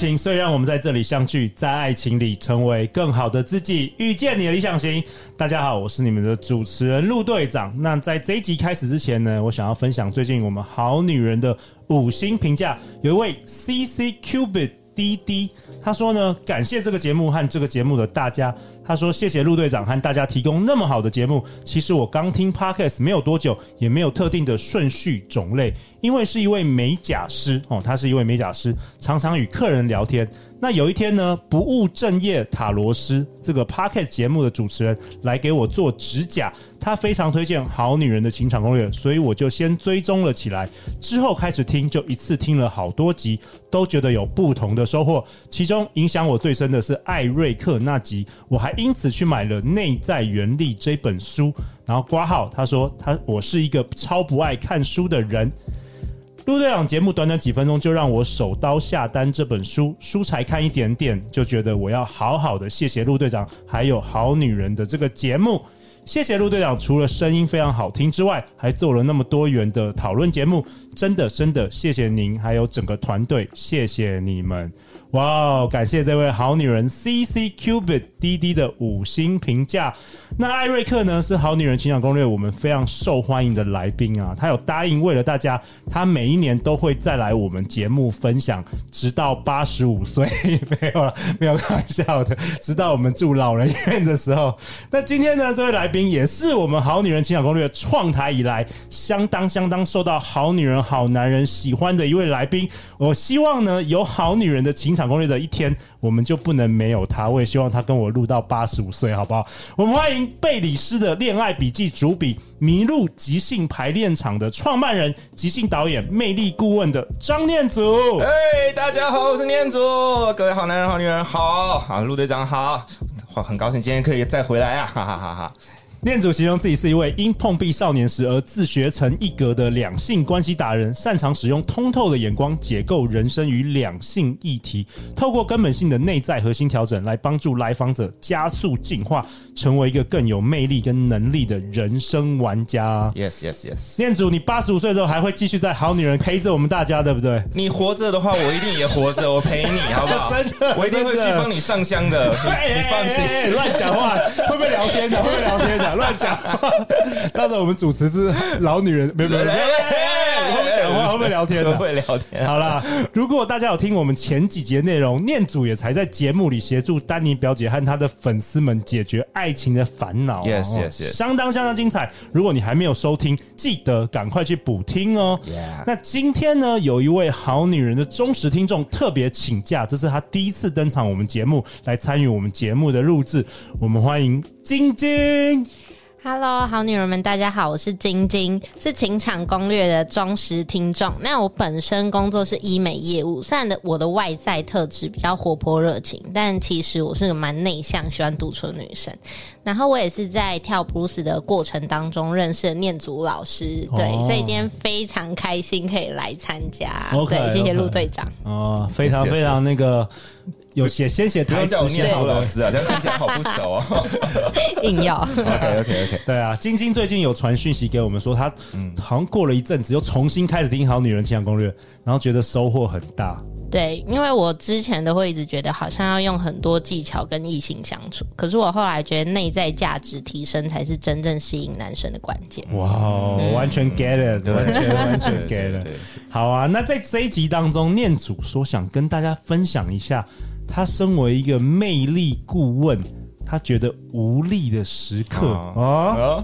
情，所以让我们在这里相聚，在爱情里成为更好的自己，遇见你的理想型。大家好，我是你们的主持人陆队长。那在这一集开始之前呢，我想要分享最近我们好女人的五星评价，有一位 CC Cubit。滴滴，他说呢，感谢这个节目和这个节目的大家。他说谢谢陆队长和大家提供那么好的节目。其实我刚听 Podcast 没有多久，也没有特定的顺序种类，因为是一位美甲师哦，他是一位美甲师，常常与客人聊天。那有一天呢，不务正业塔罗师这个 Podcast 节目的主持人来给我做指甲，他非常推荐《好女人的情场攻略》，所以我就先追踪了起来。之后开始听，就一次听了好多集，都觉得有不同的收获。其中影响我最深的是艾瑞克那集，我还因此去买了《内在原力》这本书。然后挂号，他说他我是一个超不爱看书的人。陆队长节目短短几分钟就让我手刀下单这本书，书才看一点点就觉得我要好好的谢谢陆队长，还有好女人的这个节目，谢谢陆队长，除了声音非常好听之外，还做了那么多元的讨论节目，真的真的谢谢您，还有整个团队，谢谢你们。哇、哦感谢这位好女人 C C Cubit 滴滴的五星评价。那艾瑞克呢，是好女人情感攻略我们非常受欢迎的来宾啊，他有答应为了大家，他每一年都会再来我们节目分享，直到八十五岁，没有了，没有开玩笑的，直到我们住老人院的时候。那今天呢，这位来宾也是我们好女人情感攻略创台以来相当相当受到好女人好男人喜欢的一位来宾。我希望呢，有好女人的情场。攻略的一天，我们就不能没有他。我也希望他跟我录到八十五岁，好不好？我们欢迎贝里斯的恋爱笔记主笔、麋鹿即兴排练场的创办人、即兴导演、魅力顾问的张念祖。哎，大家好，我是念祖。各位好男人、好女人好，啊陆队长好，很高兴今天可以再回来啊！哈哈哈哈。念祖形容自己是一位因碰壁少年时而自学成一格的两性关系达人，擅长使用通透的眼光解构人生与两性议题，透过根本性的内在核心调整来帮助来访者加速进化，成为一个更有魅力跟能力的人生玩家。Yes, yes, yes。念祖，你八十五岁之后还会继续在好女人陪着我们大家，对不对？你活着的话，我一定也活着，我陪你，好不好？真的，我一定会去帮你上香的。你，你放心，乱讲话，会不会聊天的？会不会聊天的？乱讲，到时候我们主持是老女人，没有没有，会不会聊天？会聊天。好啦，如果大家有听我们前几节内容，念祖也才在节目里协助丹尼表姐和她的粉丝们解决爱情的烦恼。Yes yes yes，相当相当精彩。如果你还没有收听，记得赶快去补听哦。Yeah。那今天呢，有一位好女人的忠实听众特别请假，这是她第一次登场我们节目来参与我们节目的录制。我们欢迎晶晶。Hello，好女人们，大家好，我是晶晶，是情场攻略的忠实听众。那我本身工作是医美业务，虽然的我的外在特质比较活泼热情，但其实我是个蛮内向、喜欢独处的女生。然后我也是在跳普鲁斯的过程当中认识了念祖老师，对，oh. 所以今天非常开心可以来参加。Okay, 对，谢谢陆队长。哦、okay. oh,，非常非常那个。有写先写台词，念好老师啊，这样听起来好不熟啊，硬要。OK OK OK，对啊，晶晶最近有传讯息给我们说，她好像过了一阵子又重新开始听《好女人情场攻略》，然后觉得收获很大。对，因为我之前都会一直觉得好像要用很多技巧跟异性相处，可是我后来觉得内在价值提升才是真正吸引男生的关键。哇、完全 get it，完全完全 get it。好啊，那在这一集当中，念祖说想跟大家分享一下。他身为一个魅力顾问，他觉得无力的时刻。啊。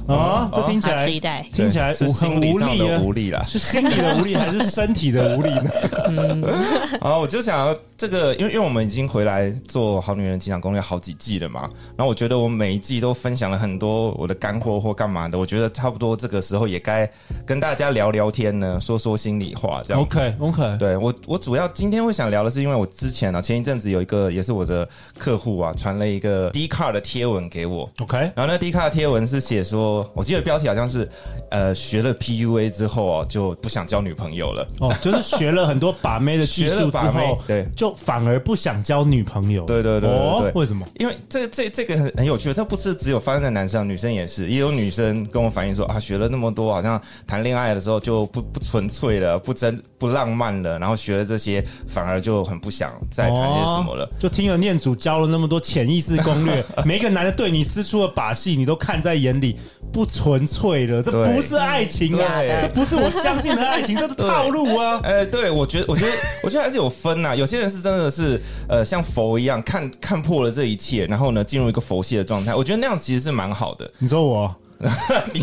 啊，啊！这听起来听起来很无力的，无力啦，是心理的无力还是身体的无力呢？嗯，啊，我就想要这个，因为因为我们已经回来做《好女人情场攻略》好几季了嘛，然后我觉得我每一季都分享了很多我的干货或干嘛的，我觉得差不多这个时候也该跟大家聊聊天呢，说说心里话，这样。OK OK，对我我主要今天会想聊的是，因为我之前呢、啊，前一阵子有一个也是我的客户啊，传了一个 D 卡的贴文给我，OK，然后那 D 卡的贴文是写说，我记得标题好像是呃学了 PUA 之后哦、啊，就不想交女朋友了，哦，就是学了很多把妹的技术之后，对，就反而不想交女朋友，对对对对，对，哦，为什么？因为这这这个很很有趣的，这不是只有发生在男生，女生也是，也有女生跟我反映说啊，学了那么多，好像谈恋爱的时候就不不纯粹了，不真不浪漫了，然后学了这些，反而就很不想再谈些什么了。哦、就听了念祖教了那么多潜意识攻略，每一个男的对你施出的把戏，你都看在眼里，不纯粹了，这不是爱情啊，这不是我相信的爱情，这是套路啊！哎，对，我觉得，我觉得，我觉得还是有分呐。有些人是真的是呃，像佛一样看看破了这一切，然后呢，进入一个佛系的状态。我觉得那样其实是蛮好的。你说我？你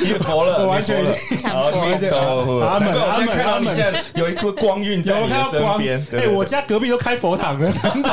你佛了，我完全看破了。阿门，我现在看到你现在有一颗光晕在你的身边。哎，我家隔壁都开佛堂了，真的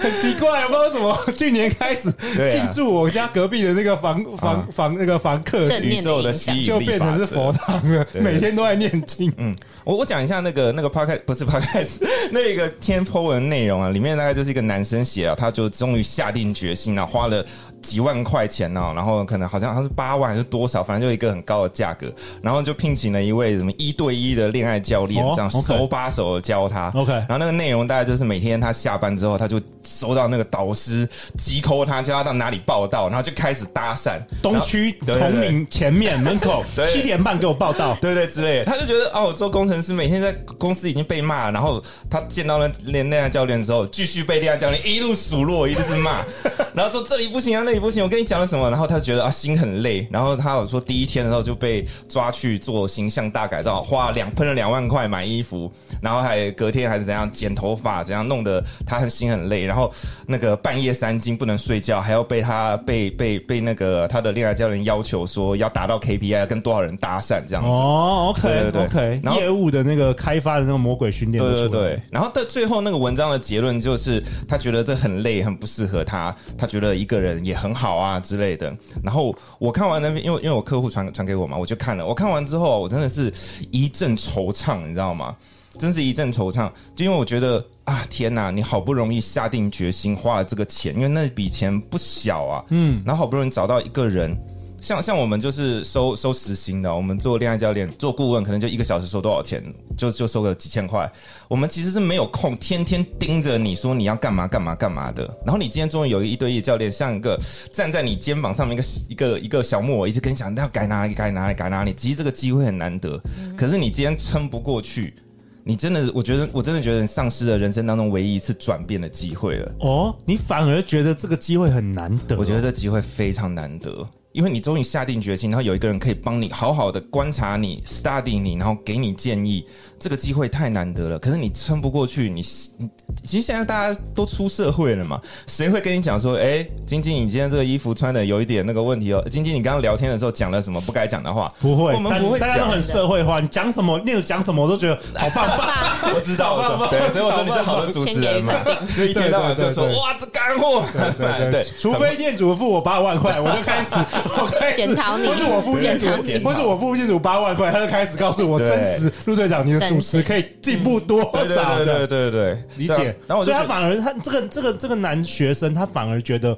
很奇怪，不知道为什么。去年开始进驻我家隔壁的那个房房房那个房客，宇宙的吸引力就变成是佛堂了，每天都在念经。嗯，我我讲一下那个那个 podcast 不是 podcast 那个天 po 文内容啊，里面大概就是一个男生写啊，他就终于下定决心了，花了。几万块钱呢，然后可能好像他是八万还是多少，反正就一个很高的价格，然后就聘请了一位什么一对一的恋爱教练，这样手把手的教他。OK，然后那个内容大概就是每天他下班之后，他就收到那个导师急 call 他，叫他到哪里报道，然后就开始搭讪。东区同名前面门口 七点半给我报道，对对之类的。他就觉得哦，我做工程师每天在公司已经被骂，然后他见到了恋恋爱教练之后，继续被恋爱教练一路数落，一直是骂，然后说这里不行啊，那。不行，我跟你讲了什么？然后他觉得啊，心很累。然后他有说，第一天的时候就被抓去做形象大改造，花两喷了两万块买衣服，然后还隔天还是怎样剪头发，怎样弄得他很心很累。然后那个半夜三更不能睡觉，还要被他被被被那个他的恋爱教练要求说要达到 KPI，要跟多少人搭讪这样子。哦，OK，对对对，OK。然后业务的那个开发的那个魔鬼训练，对对对。然后到最后那个文章的结论就是，他觉得这很累，很不适合他。他觉得一个人也很。好啊之类的，然后我看完那边，因为因为我客户传传给我嘛，我就看了。我看完之后，我真的是一阵惆怅，你知道吗？真是一阵惆怅，就因为我觉得啊，天哪，你好不容易下定决心花了这个钱，因为那笔钱不小啊，嗯，然后好不容易找到一个人。像像我们就是收收时薪的，我们做恋爱教练、做顾问，可能就一个小时收多少钱，就就收个几千块。我们其实是没有空，天天盯着你说你要干嘛干嘛干嘛的。然后你今天终于有一对一教练，像一个站在你肩膀上面一个一个一个小木偶，一直跟你讲要改哪里改哪里改哪里。其实这个机会很难得，可是你今天撑不过去，你真的，我觉得我真的觉得你丧失了人生当中唯一一次转变的机会了。哦，你反而觉得这个机会很难得？我觉得这机会非常难得。因为你终于下定决心，然后有一个人可以帮你好好的观察你、study 你，然后给你建议。这个机会太难得了，可是你撑不过去。你你其实现在大家都出社会了嘛，谁会跟你讲说，哎，晶晶，你今天这个衣服穿的有一点那个问题哦。晶晶，你刚刚聊天的时候讲了什么不该讲的话？不会，我们不会讲。大家都很社会化，你讲什么，那种讲什么，我都觉得好棒棒。我知道，对，所以我说你是好的主持人嘛。就一天到晚就说哇，这干货。对对 对，除非店主付我八万块，我就开始 检讨你。不是我付店主，不是我付店主八万块，他就开始告诉我真实。陆队长，你的。主持可以进步多少？对对对对对，理解。然后所以他反而他这个这个这个男学生，他反而觉得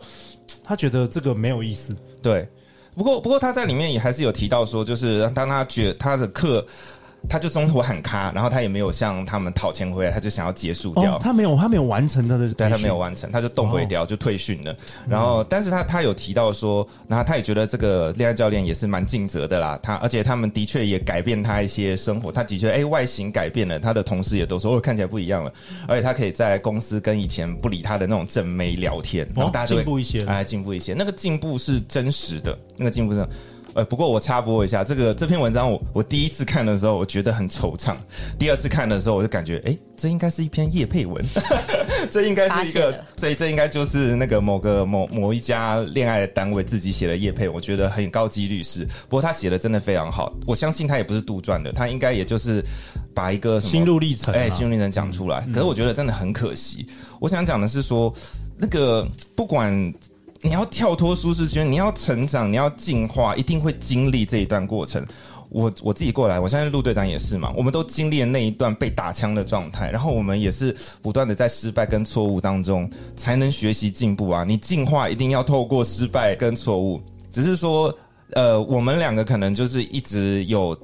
他觉得这个没有意思。对，不过不过他在里面也还是有提到说，就是当他觉他的课。他就中途喊卡，然后他也没有向他们讨钱回来，他就想要结束掉。哦、他没有，他没有完成他的，对他没有完成，他就动回掉，哦、就退训了。然后，嗯、但是他他有提到说，然后他也觉得这个恋爱教练也是蛮尽责的啦。他而且他们的确也改变他一些生活，他的确哎、欸、外形改变了，他的同事也都说哦看起来不一样了，而且他可以在公司跟以前不理他的那种正妹聊天，然后大家就会进步一些，哎进步一些，那个进步是真实的，那个进步是。呃，不过我插播一下，这个这篇文章我我第一次看的时候，我觉得很惆怅；第二次看的时候，我就感觉，哎，这应该是一篇叶配文。这应该是一个发泄了，所以这应该就是那个某个某某一家恋爱的单位自己写的叶配，我觉得很高几率是。不过他写的真的非常好，我相信他也不是杜撰的，他应该也就是把一个心路历程啊，哎，心路历程讲出来。可是我觉得真的很可惜。我想讲的是说，那个不管你要跳脱舒适圈，你要成长，你要进化，一定会经历这一段过程。我我自己过来，我相信陆队长也是嘛，我们都经历了那一段被打枪的状态，然后我们也是不断的在失败跟错误当中才能学习进步啊！你进化一定要透过失败跟错误，只是说，呃，我们两个可能就是一直有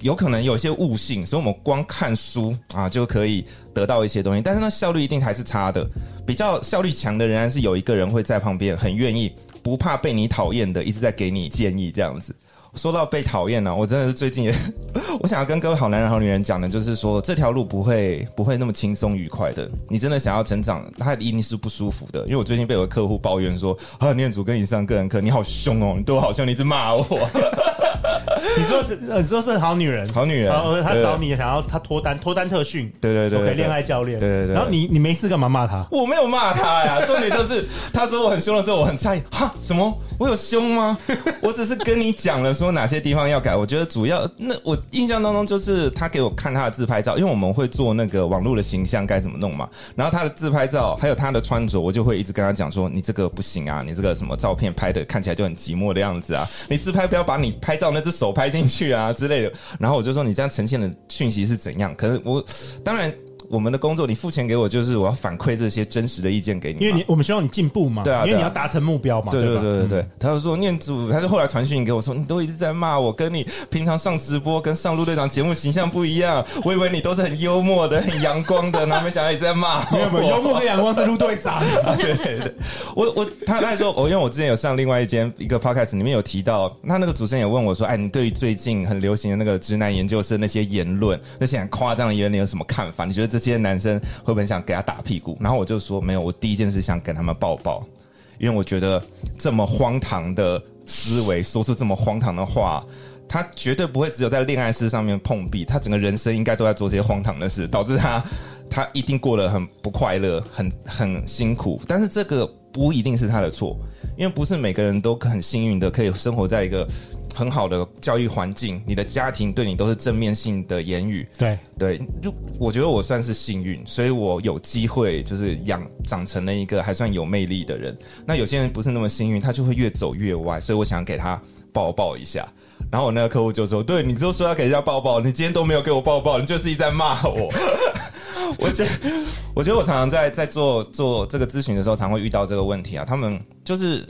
有可能有些悟性，所以我们光看书啊就可以得到一些东西，但是那效率一定还是差的。比较效率强的仍然是有一个人会在旁边，很愿意不怕被你讨厌的，一直在给你建议这样子。说到被讨厌呢，我真的是最近也，我想要跟各位好男人好女人讲的，就是说这条路不会不会那么轻松愉快的。你真的想要成长，他一定是不舒服的。因为我最近被有个客户抱怨说，啊，念祖跟你上个人课，你好凶哦，你对我好凶，你一直骂我。你说是，你说是好女人，好女人，然后他找你想要他脱单，脱单特训，对对对，恋爱教练，对对对。然后你你没事干嘛骂他？我没有骂他呀，重点就是他说我很凶的时候，我很诧异，哈，什么？我有凶吗？我只是跟你讲了说哪些地方要改。我觉得主要那我印象当中就是他给我看他的自拍照，因为我们会做那个网络的形象该怎么弄嘛。然后他的自拍照还有他的穿着，我就会一直跟他讲说，你这个不行啊，你这个什么照片拍的看起来就很寂寞的样子啊，你自拍不要把你拍照那只手拍进去啊之类的。然后我就说你这样呈现的讯息是怎样？可是我当然。我们的工作，你付钱给我，就是我要反馈这些真实的意见给你，因为你我们希望你进步嘛，对啊，因为你要达成目标嘛，对对对对对。嗯、他就说念祖，他就后来传讯给我说，你都一直在骂我，跟你平常上直播跟上陆队长节目形象不一样，我以为你都是很幽默的、很阳光的，然后没想到你在骂我。没 有没有，幽默跟阳光是陆队长。对对对，我我他那时候，我因为我之前有上另外一间一个 podcast 里面有提到，他那个主持人也问我说，哎，你对于最近很流行的那个直男研究生那些言论，那些很夸张的言论，你有什么看法？你觉得这些男生？会不会想给他打屁股？然后我就说没有，我第一件事想跟他们抱抱，因为我觉得这么荒唐的思维，说出这么荒唐的话，他绝对不会只有在恋爱事上面碰壁，他整个人生应该都在做这些荒唐的事，导致他他一定过得很不快乐，很很辛苦。但是这个不一定是他的错，因为不是每个人都很幸运的可以生活在一个。很好的教育环境，你的家庭对你都是正面性的言语。对对，就我觉得我算是幸运，所以我有机会就是养长成了一个还算有魅力的人。那有些人不是那么幸运，他就会越走越歪。所以我想给他抱抱一下。然后我那个客户就说：“对，你都说要给人家抱抱，你今天都没有给我抱抱，你就是一直在骂我。”我觉得，我觉得我常常在在做做这个咨询的时候，常会遇到这个问题啊。他们就是。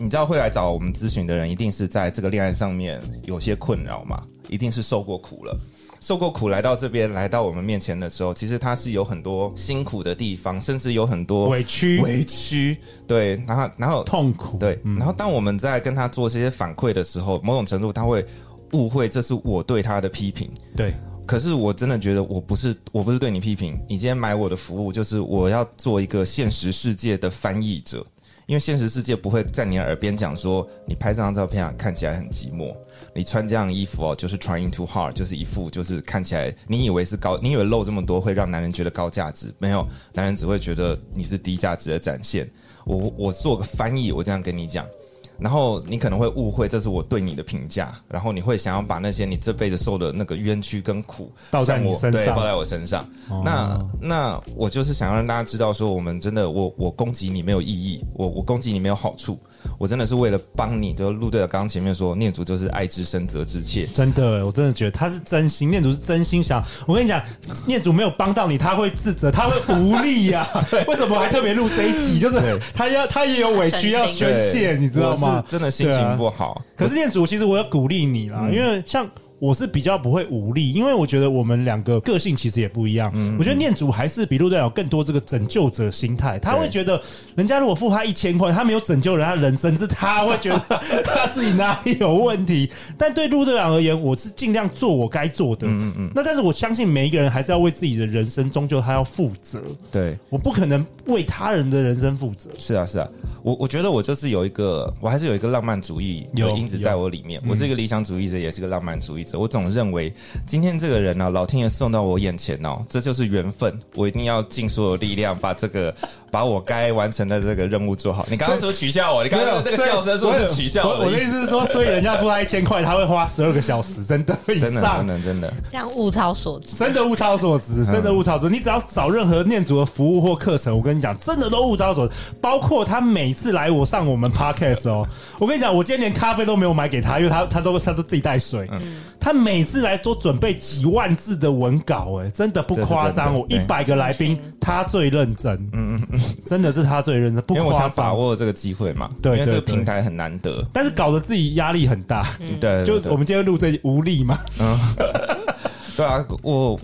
你知道会来找我们咨询的人，一定是在这个恋爱上面有些困扰嘛？一定是受过苦了，受过苦来到这边，来到我们面前的时候，其实他是有很多辛苦的地方，甚至有很多委屈，委屈，对，然后然后痛苦，对，然后当我们在跟他做这些反馈的时候，某种程度他会误会这是我对他的批评，对。可是我真的觉得我不是，我不是对你批评，你今天买我的服务，就是我要做一个现实世界的翻译者。因为现实世界不会在你耳边讲说，你拍这张照片啊，看起来很寂寞，你穿这样衣服哦，就是 trying too hard，就是一副就是看起来你以为是高，你以为露这么多会让男人觉得高价值，没有，男人只会觉得你是低价值的展现。我我做个翻译，我这样跟你讲。然后你可能会误会这是我对你的评价，然后你会想要把那些你这辈子受的那个冤屈跟苦倒在我身上，对，倒在我身上。哦、那那我就是想要让大家知道，说我们真的，我我攻击你没有意义，我我攻击你没有好处。我真的是为了帮你，就陆队长刚刚前面说，念祖就是爱之深责之切。真的，我真的觉得他是真心，念祖是真心想。我跟你讲，念祖没有帮到你，他会自责，他会无力呀、啊。为什么还特别录这一集？就是他要他也有委屈要宣泄，你知道吗？真的心情不好。啊、可是念祖，其实我要鼓励你啦，嗯、因为像。我是比较不会无力，因为我觉得我们两个个性其实也不一样。嗯嗯，我觉得念祖还是比陆队长有更多这个拯救者心态，他会觉得人家如果付他一千块，他没有拯救人家人生，是他会觉得他自己哪里有问题。但对陆队长而言，我是尽量做我该做的。嗯嗯，那但是我相信每一个人还是要为自己的人生，终究他要负责。对，我不可能为他人的人生负责。是啊，是啊，我我觉得我就是有一个，我还是有一个浪漫主义的因子在我里面。我是一个理想主义者，也是个浪漫主义者。着。我总认为今天这个人呢、啊，老天爷送到我眼前哦，这就是缘分。我一定要尽所有力量把这个。把我该完成的这个任务做好。你刚刚说取笑我？你刚刚那个笑声是不是取笑我？我的意思是说，所以人家付他一千块，他会花十二个小时，真的以上，真的真的真的，这样物超所值，真的物超所值，真的物超所值。你只要找任何念祖的服务或课程，我跟你讲，真的都物超所值。包括他每次来我上我们 podcast 哦，我跟你讲，我今天连咖啡都没有买给他，因为他他都他都自己带水。嗯、他每次来都准备几万字的文稿，哎，真的不夸张。我一百个来宾，他最认真。嗯嗯嗯，真的是他。最认真，不夸张，把握这个机会嘛。对，因为这个平台很难得，但是搞得自己压力很大。对，就我们今天录这无力嘛。嗯，对啊，我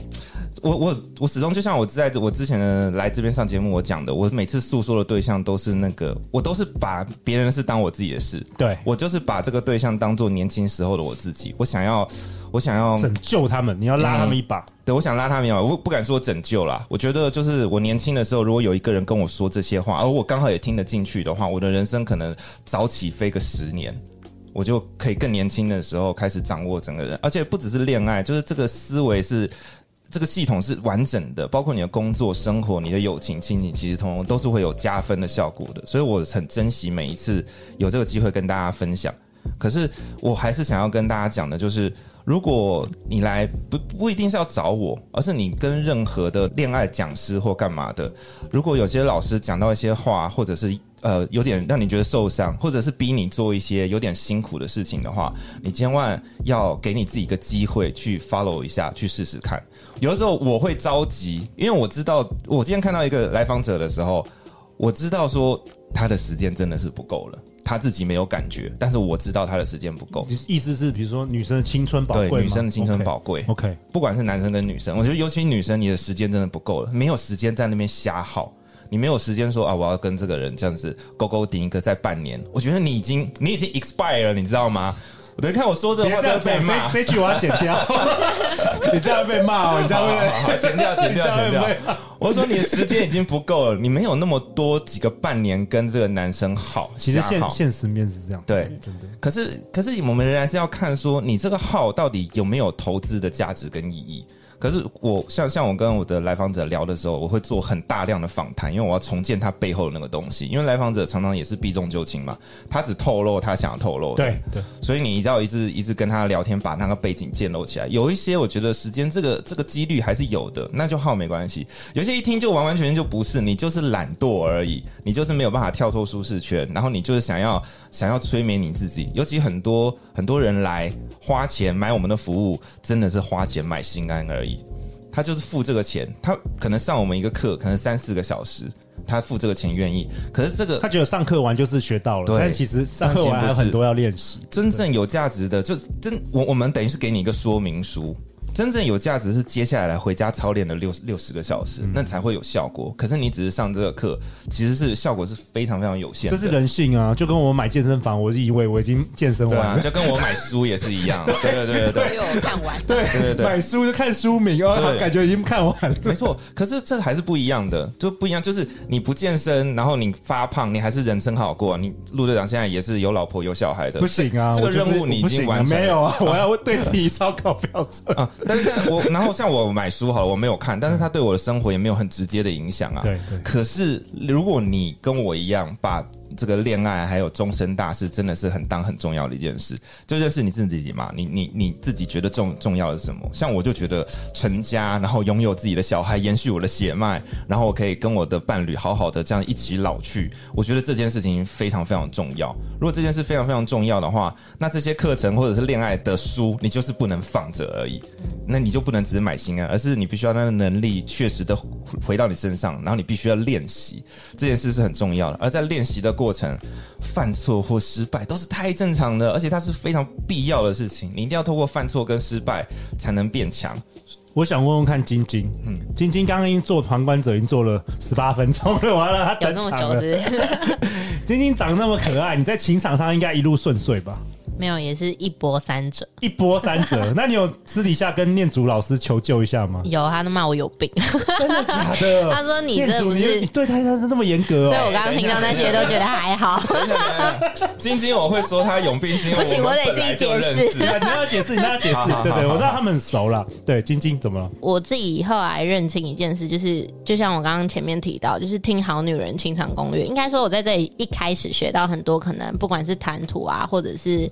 我我我始终就像我在我之前的来这边上节目我讲的，我每次诉说的对象都是那个，我都是把别人的事当我自己的事。对，我就是把这个对象当做年轻时候的我自己，我想要。我想要拯救他们，你要拉他们一把。嗯、对，我想拉他们一把，我不敢说拯救啦。我觉得就是我年轻的时候，如果有一个人跟我说这些话，而我刚好也听得进去的话，我的人生可能早起飞个十年，我就可以更年轻的时候开始掌握整个人。而且不只是恋爱，就是这个思维是这个系统是完整的，包括你的工作、生活、你的友情、亲情，其实通通都是会有加分的效果的。所以我很珍惜每一次有这个机会跟大家分享。可是我还是想要跟大家讲的，就是。如果你来不不一定是要找我，而是你跟任何的恋爱讲师或干嘛的，如果有些老师讲到一些话，或者是呃有点让你觉得受伤，或者是逼你做一些有点辛苦的事情的话，你千万要给你自己一个机会去 follow 一下，去试试看。有的时候我会着急，因为我知道我今天看到一个来访者的时候，我知道说他的时间真的是不够了。他自己没有感觉，但是我知道他的时间不够。意思是，比如说女生的青春宝贵，对，女生的青春宝贵。OK，, okay. 不管是男生跟女生，我觉得尤其女生，你的时间真的不够了，没有时间在那边瞎耗，你没有时间说啊，我要跟这个人这样子勾勾顶一个在半年，我觉得你已经你已经 expire 了，你知道吗？我等看我说这个话就要被骂，这句我要剪掉。你这样被骂哦，你这样会好好好剪掉，剪掉，剪掉。我说你的时间已经不够了，你没有那么多几个半年跟这个男生好。其实现现实面是这样，对，真的。可是可是我们仍然是要看说，你这个号到底有没有投资的价值跟意义。可是我像像我跟我的来访者聊的时候，我会做很大量的访谈，因为我要重建他背后的那个东西。因为来访者常常也是避重就轻嘛，他只透露他想要透露的。对对。所以你一定要一直一直跟他聊天，把那个背景建构起来。有一些我觉得时间这个这个几率还是有的，那就好没关系。有些一听就完完全全就不是，你就是懒惰而已，你就是没有办法跳脱舒适圈，然后你就是想要想要催眠你自己。尤其很多很多人来花钱买我们的服务，真的是花钱买心安而已。他就是付这个钱，他可能上我们一个课，可能三四个小时，他付这个钱愿意。可是这个他觉得上课完就是学到了，对，但其实上课完还有很多要练习。真正有价值的，就真我我们等于是给你一个说明书。真正有价值是接下来来回家操练的六六十个小时，那才会有效果。可是你只是上这个课，其实是效果是非常非常有限。这是人性啊，就跟我买健身房，我以为我已经健身完了，啊，就跟我买书也是一样。对对对对对，我看完。对对对对，买书就看书名哦，感觉已经看完了。没错，可是这还是不一样的，就不一样。就是你不健身，然后你发胖，你还是人生好过。你陆队长现在也是有老婆有小孩的，不行啊，这个任务你已经完成了。没有啊，我要对自己烧烤标准啊。但是我然后。像我买书好了，我没有看，但是它对我的生活也没有很直接的影响啊。对对。可是如果你跟我一样把。这个恋爱还有终身大事，真的是很当很重要的一件事。就认识你自己嘛，你你你自己觉得重重要的是什么？像我就觉得成家，然后拥有自己的小孩，延续我的血脉，然后我可以跟我的伴侣好好的这样一起老去。我觉得这件事情非常非常重要。如果这件事非常非常重要的话，那这些课程或者是恋爱的书，你就是不能放着而已。那你就不能只是买心安，而是你必须要那个能力确实的回到你身上，然后你必须要练习。这件事是很重要的。而在练习的过程，犯错或失败都是太正常的，而且它是非常必要的事情。你一定要透过犯错跟失败才能变强。我想问问看晶晶，嗯，晶晶刚刚已经做旁观者，已经做了十八分钟了，完了，他等那么久是不是？晶晶长那么可爱，你在情场上应该一路顺遂吧？没有，也是一波三折，一波三折。那你有私底下跟念祖老师求救一下吗？有，他都骂我有病，真的假的？他说你这不是你对他他是那么严格哦。所以我刚刚听到那些都觉得还好。晶晶，我会说他有病，是因为不行，我得自己解释。你要解释，你要解释。对对，我知道他们很熟了。对，晶晶怎么了？我自己后来认清一件事，就是就像我刚刚前面提到，就是听好女人情场攻略。应该说，我在这里一开始学到很多，可能不管是谈吐啊，或者是。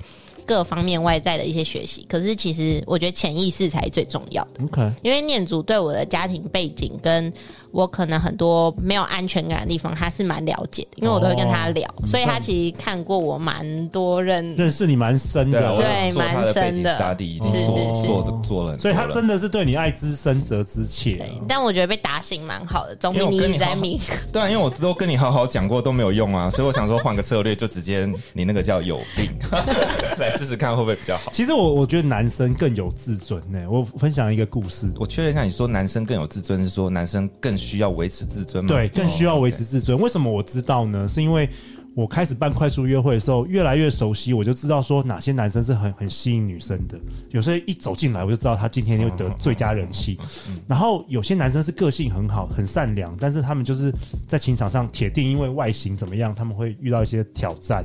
各方面外在的一些学习，可是其实我觉得潜意识才是最重要的。OK，因为念祖对我的家庭背景跟我可能很多没有安全感的地方，他是蛮了解的，因为我都会跟他聊，哦、所以他其实看过我蛮多人认识你蛮深的，对，蛮深的。是是是，做的做了，所以他真的是对你爱之深责之切。对，但我觉得被打醒蛮好的，总比你一直在迷。对啊，因为我都跟你好好讲过都没有用啊，所以我想说换个策略，就直接你那个叫有病，来试试试看会不会比较好。其实我我觉得男生更有自尊呢。我分享一个故事，我确认一下，你说男生更有自尊，是说男生更。需要维持自尊吗？对，更需要维持自尊。为什么我知道呢？是因为我开始办快速约会的时候，越来越熟悉，我就知道说哪些男生是很很吸引女生的。有时候一走进来，我就知道他今天又得最佳人气。然后有些男生是个性很好、很善良，但是他们就是在情场上铁定因为外形怎么样，他们会遇到一些挑战。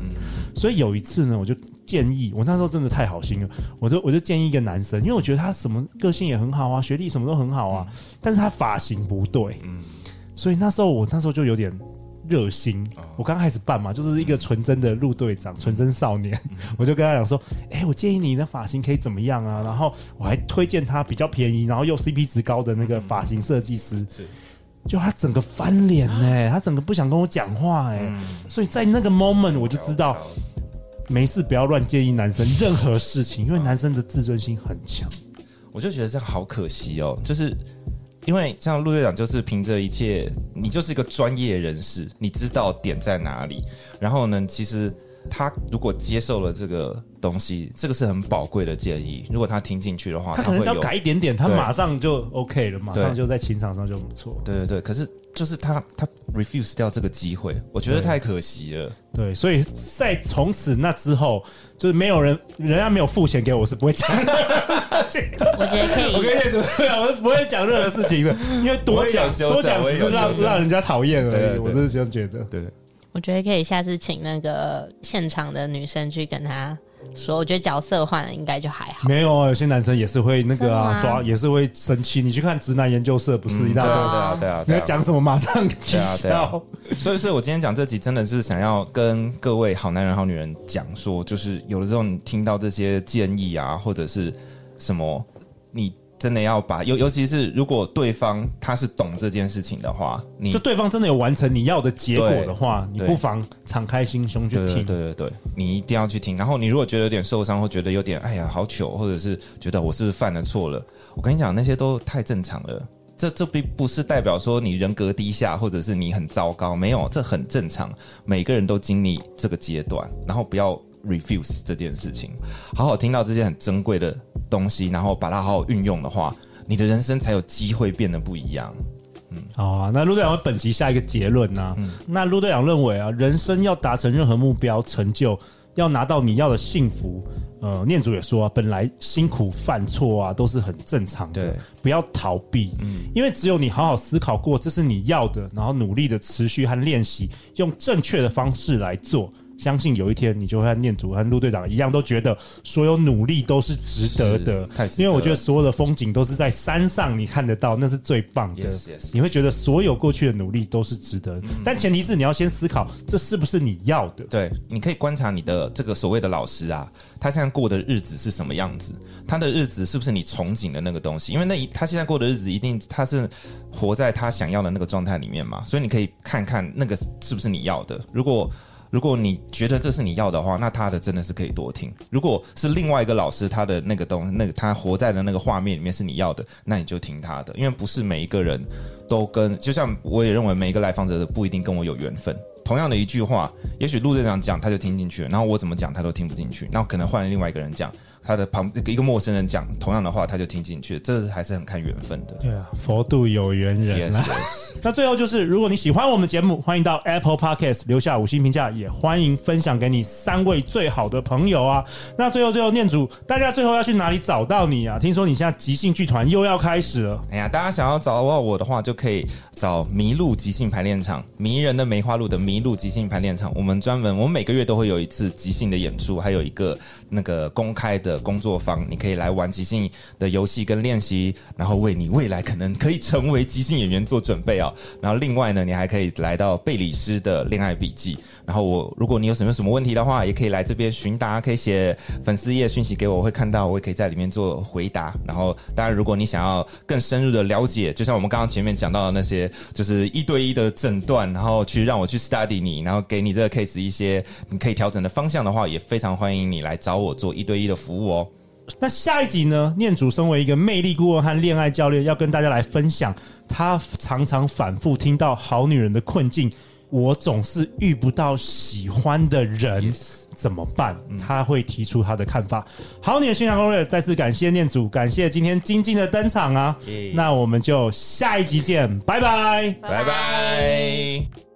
所以有一次呢，我就建议，我那时候真的太好心了，我就我就建议一个男生，因为我觉得他什么个性也很好啊，学历什么都很好啊，但是他发型不对。所以那时候我那时候就有点热心，我刚开始办嘛，就是一个纯真的陆队长，纯真少年，我就跟他讲说，哎，我建议你的发型可以怎么样啊？然后我还推荐他比较便宜，然后又 CP 值高的那个发型设计师，就他整个翻脸呢，他整个不想跟我讲话哎，所以在那个 moment 我就知道，没事不要乱建议男生任何事情，因为男生的自尊心很强，我就觉得这样好可惜哦，就是。因为像陆队长就是凭着一切，你就是一个专业人士，你知道点在哪里。然后呢，其实他如果接受了这个东西，这个是很宝贵的建议。如果他听进去的话，他可能只要改一点点，他马上就 OK 了，马上就在情场上就不错。对对对，可是。就是他，他 refuse 掉这个机会，我觉得太可惜了。对，对，所以在从此那之后，就是没有人，人家没有付钱给我，是不会讲的。我觉得可以，我跟你说，我是不会讲任何事情的，因为多讲多讲只是让让人家讨厌而已。我是这样觉得。对，我觉得可以下次请那个现场的女生去跟他。说，我觉得角色换了应该就还好。没有啊，有些男生也是会那个啊，抓也是会生气。你去看直男研究社，不是一大堆？对啊，对啊，你要讲什么马上取消。对啊，所以，所以我今天讲这集真的是想要跟各位好男人、好女人讲说，就是有的时候你听到这些建议啊，或者是什么，你。真的要把尤尤其是如果对方他是懂这件事情的话，你就对方真的有完成你要的结果的话，你不妨敞开心胸去听。对对对，你一定要去听。然后你如果觉得有点受伤，或觉得有点哎呀好糗，或者是觉得我是不是犯了错了，我跟你讲那些都太正常了。这这并不是代表说你人格低下，或者是你很糟糕，没有，这很正常。每个人都经历这个阶段，然后不要。refuse 这件事情，好好听到这些很珍贵的东西，然后把它好好运用的话，你的人生才有机会变得不一样。嗯，好啊。那陆队长本集下一个结论呢、啊？嗯，那陆队长认为啊，人生要达成任何目标成就，要拿到你要的幸福，呃，念祖也说啊，本来辛苦犯错啊，都是很正常的，对不要逃避。嗯，因为只有你好好思考过，这是你要的，然后努力的持续和练习，用正确的方式来做。相信有一天你就会和念祖和陆队长一样，都觉得所有努力都是值得的。得。因为我觉得所有的风景都是在山上，你看得到，那是最棒的。你会觉得所有过去的努力都是值得。嗯、但前提是你要先思考，这是不是你要的？对，你可以观察你的这个所谓的老师啊，他现在过的日子是什么样子？他的日子是不是你憧憬的那个东西？因为那一他现在过的日子，一定他是活在他想要的那个状态里面嘛。所以你可以看看那个是不是你要的。如果如果你觉得这是你要的话，那他的真的是可以多听。如果是另外一个老师，他的那个东，那个他活在的那个画面里面是你要的，那你就听他的。因为不是每一个人都跟，就像我也认为每一个来访者不一定跟我有缘分。同样的一句话，也许陆队长讲他就听进去了，然后我怎么讲他都听不进去，那可能换了另外一个人讲，他的旁一个陌生人讲同样的话，他就听进去，这还是很看缘分的。对啊，佛度有缘人。Yes, yes. 那最后就是，如果你喜欢我们节目，欢迎到 Apple Podcast 留下五星评价，也欢迎分享给你三位最好的朋友啊。那最后最后念主，大家最后要去哪里找到你啊？听说你现在即兴剧团又要开始了。哎呀，大家想要找到我的话，就可以找麋鹿即兴排练场，迷人的梅花鹿的迷路即兴排练场。我们专门，我们每个月都会有一次即兴的演出，还有一个那个公开的。工作坊，你可以来玩即兴的游戏跟练习，然后为你未来可能可以成为即兴演员做准备啊。然后另外呢，你还可以来到贝里斯的恋爱笔记。然后我，如果你有什么什么问题的话，也可以来这边询答，可以写粉丝页讯息给我，我会看到，我也可以在里面做回答。然后，当然，如果你想要更深入的了解，就像我们刚刚前面讲到的那些，就是一对一的诊断，然后去让我去 study 你，然后给你这个 case 一些你可以调整的方向的话，也非常欢迎你来找我做一对一的服务哦。那下一集呢？念祖身为一个魅力顾问和恋爱教练，要跟大家来分享他常常反复听到好女人的困境。我总是遇不到喜欢的人，Yes. 怎么办？他会提出他的看法。好，你的情场攻略，再次感谢念祖，感谢今天晶晶的登场啊.那我们就下一集见，拜拜，拜拜。